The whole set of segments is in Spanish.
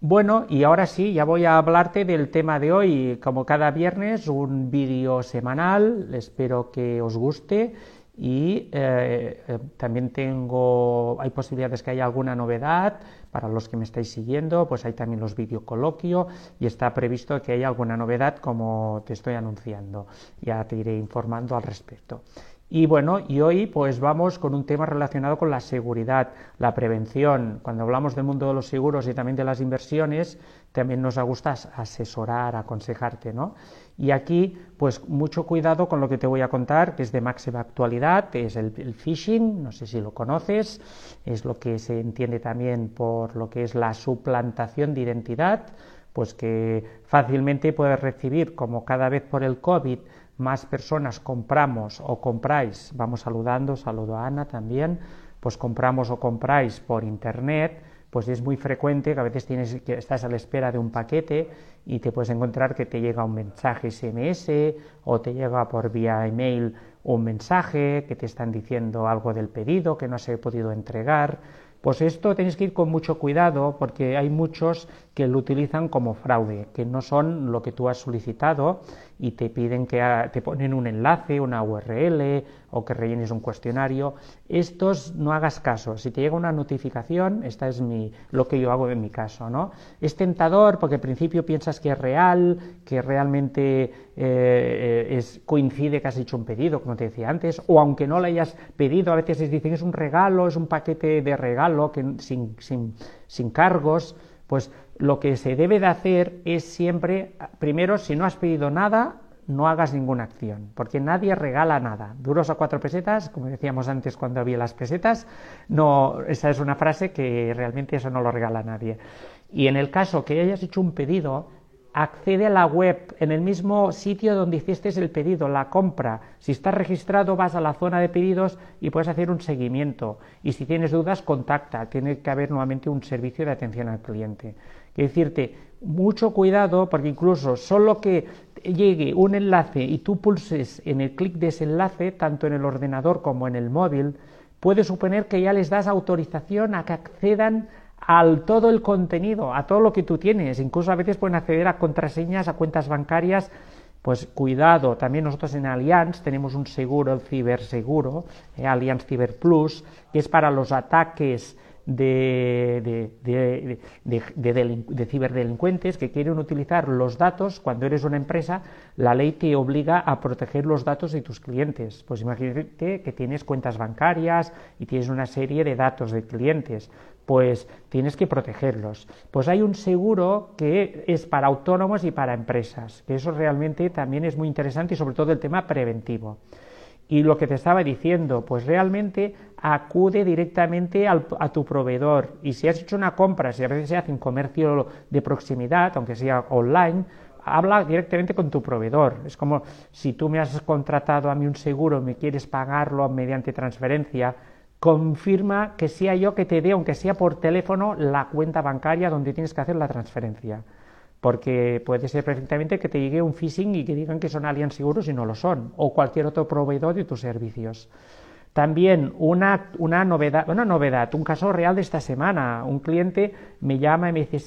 Bueno, y ahora sí, ya voy a hablarte del tema de hoy. Como cada viernes, un vídeo semanal, espero que os guste. Y eh, eh, también tengo, hay posibilidades que haya alguna novedad para los que me estáis siguiendo, pues hay también los vídeos coloquio y está previsto que haya alguna novedad como te estoy anunciando. Ya te iré informando al respecto. Y bueno, y hoy pues vamos con un tema relacionado con la seguridad, la prevención. Cuando hablamos del mundo de los seguros y también de las inversiones, también nos gusta asesorar, aconsejarte, ¿no? Y aquí, pues mucho cuidado con lo que te voy a contar, que es de máxima actualidad, es el, phishing, no sé si lo conoces, es lo que se entiende también por lo que es la suplantación de identidad, pues que fácilmente puedes recibir, como cada vez por el COVID, más personas compramos o compráis, vamos saludando, saludo a Ana también, pues compramos o compráis por internet, pues es muy frecuente que a veces tienes que estás a la espera de un paquete y te puedes encontrar que te llega un mensaje SMS o te llega por vía email un mensaje que te están diciendo algo del pedido que no se ha podido entregar. Pues esto tenéis que ir con mucho cuidado porque hay muchos que lo utilizan como fraude, que no son lo que tú has solicitado y te piden que te ponen un enlace, una URL o que rellenes un cuestionario. Estos no hagas caso. Si te llega una notificación, esta es mi, lo que yo hago en mi caso, ¿no? Es tentador porque al principio piensas que es real, que realmente eh, es, coincide que has hecho un pedido, como te decía antes, o aunque no lo hayas pedido, a veces les dicen es un regalo, es un paquete de regalo que, sin, sin, sin cargos pues lo que se debe de hacer es siempre, primero, si no has pedido nada, no hagas ninguna acción, porque nadie regala nada. Duros a cuatro pesetas, como decíamos antes cuando había las pesetas, no, esa es una frase que realmente eso no lo regala nadie. Y en el caso que hayas hecho un pedido, accede a la web en el mismo sitio donde hiciste el pedido, la compra. Si estás registrado, vas a la zona de pedidos y puedes hacer un seguimiento. Y si tienes dudas, contacta. Tiene que haber nuevamente un servicio de atención al cliente. Quiero decirte, mucho cuidado porque incluso solo que llegue un enlace y tú pulses en el clic de ese enlace, tanto en el ordenador como en el móvil, puede suponer que ya les das autorización a que accedan al todo el contenido, a todo lo que tú tienes. Incluso a veces pueden acceder a contraseñas, a cuentas bancarias. Pues cuidado, también nosotros en Allianz tenemos un seguro, el ciberseguro, eh, Allianz Ciber Plus, que es para los ataques de, de, ciberdelincuentes que quieren utilizar los datos. Cuando eres una empresa, la ley te obliga a proteger los datos de tus clientes. Pues imagínate que tienes cuentas bancarias y tienes una serie de datos de clientes. Pues tienes que protegerlos. Pues hay un seguro que es para autónomos y para empresas, que eso realmente también es muy interesante y sobre todo el tema preventivo. Y lo que te estaba diciendo, pues realmente acude directamente a tu proveedor. Y si has hecho una compra, si a veces se hace un comercio de proximidad, aunque sea online, habla directamente con tu proveedor. Es como si tú me has contratado a mí un seguro, me quieres pagarlo mediante transferencia, confirma que sea yo que te dé, aunque sea por teléfono, la cuenta bancaria donde tienes que hacer la transferencia porque puede ser perfectamente que te llegue un phishing y que digan que son aliens seguros y no lo son, o cualquier otro proveedor de tus servicios. También una, una, novedad, una novedad, un caso real de esta semana. Un cliente me llama y me dice,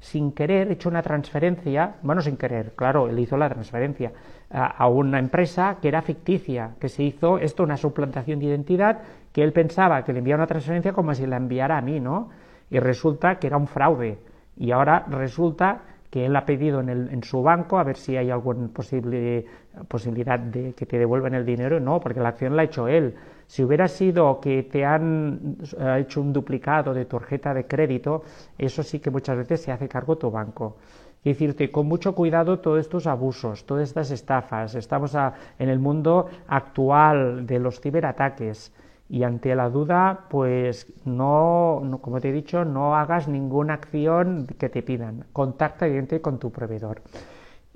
sin querer he hecho una transferencia, bueno, sin querer, claro, él hizo la transferencia a, a una empresa que era ficticia, que se hizo esto, una suplantación de identidad, que él pensaba que le enviaba una transferencia como si la enviara a mí, ¿no? Y resulta que era un fraude. Y ahora resulta que él ha pedido en, su banco, a ver si hay alguna posible, posibilidad de que te devuelvan el dinero. No, porque la acción la ha hecho él. Si hubiera sido que te han hecho un duplicado de tarjeta de crédito, eso sí que muchas veces se hace cargo tu banco. Y decirte, con mucho cuidado todos estos abusos, todas estas estafas. Estamos en el mundo actual de los ciberataques y ante la duda, pues no, como te he dicho, no hagas ninguna acción que te pidan. Contacta con tu proveedor.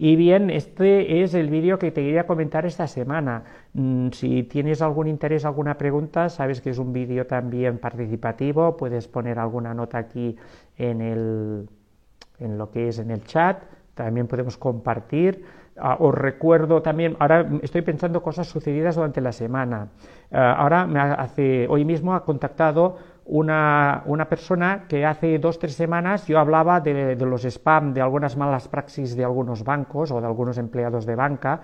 Y bien, este es el vídeo que te quería comentar esta semana. Mm, si tienes algún interés, alguna pregunta, sabes que es un vídeo también participativo, puedes poner alguna nota aquí en, el, en lo que es en el chat, también podemos compartir. Ah, os recuerdo también, ahora estoy pensando cosas sucedidas durante la semana. Ah, ahora, me hace, hoy mismo ha contactado una, una, persona que hace dos tres semanas yo hablaba de, los spam, de algunas malas praxis de algunos bancos o de algunos empleados de banca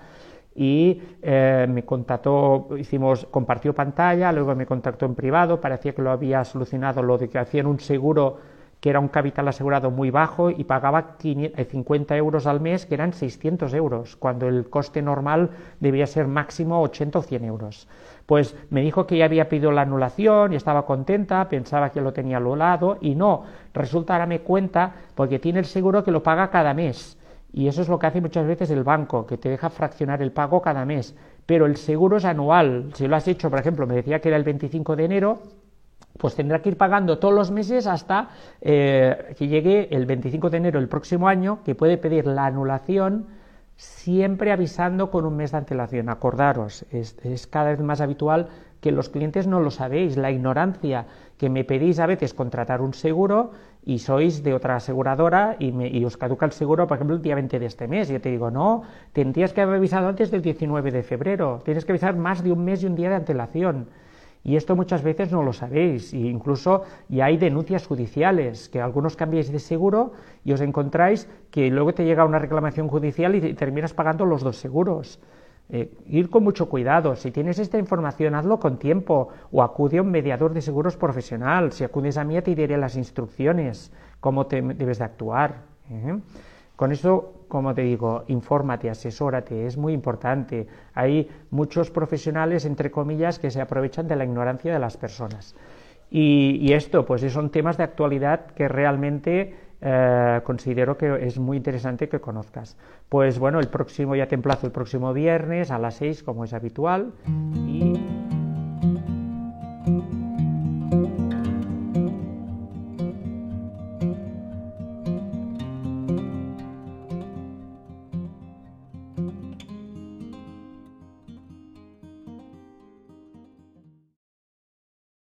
y eh, me contactó, hicimos, compartió pantalla, luego me contactó en privado, parecía que lo había solucionado lo de que hacían un seguro que era un capital asegurado muy bajo y pagaba 50 eh, euros al mes, que eran 600 euros, cuando el coste normal debía ser máximo 80 o 100 euros. Pues me dijo que ya había pedido la anulación y estaba contenta, pensaba que lo tenía al lado y no, resulta ahora me cuenta porque tiene el seguro que lo paga cada mes. Y eso es lo que hace muchas veces el banco, que te deja fraccionar el pago cada mes. Pero el seguro es anual. Si lo has hecho, por ejemplo, me decía que era el 25 de enero, pues tendrá que ir pagando todos los meses hasta eh, que llegue el 25 de enero del próximo año, que puede pedir la anulación siempre avisando con un mes de antelación. Acordaros, es, cada vez más habitual que los clientes no lo sabéis, la ignorancia, que me pedís a veces contratar un seguro y sois de otra aseguradora y, y, os caduca el seguro, por ejemplo, el día 20 de este mes. Yo te digo, no, tendrías que haber avisado antes del 19 de febrero, tienes que avisar más de un mes y un día de antelación. Y esto muchas veces no lo sabéis, e incluso ya hay denuncias judiciales, que algunos cambiáis de seguro y os encontráis que luego te llega una reclamación judicial y terminas pagando los dos seguros. Eh, ir con mucho cuidado. Si tienes esta información, hazlo con tiempo o acude a un mediador de seguros profesional. Si acudes a mí, te diré las instrucciones, cómo te debes de actuar. ¿eh? Con eso, como te digo, infórmate, asesórate, es muy importante. Hay muchos profesionales, entre comillas, que se aprovechan de la ignorancia de las personas. Y, esto, pues son temas de actualidad que realmente eh, considero que es muy interesante que conozcas. Pues bueno, el próximo ya te emplazo el próximo viernes a las 6, como es habitual.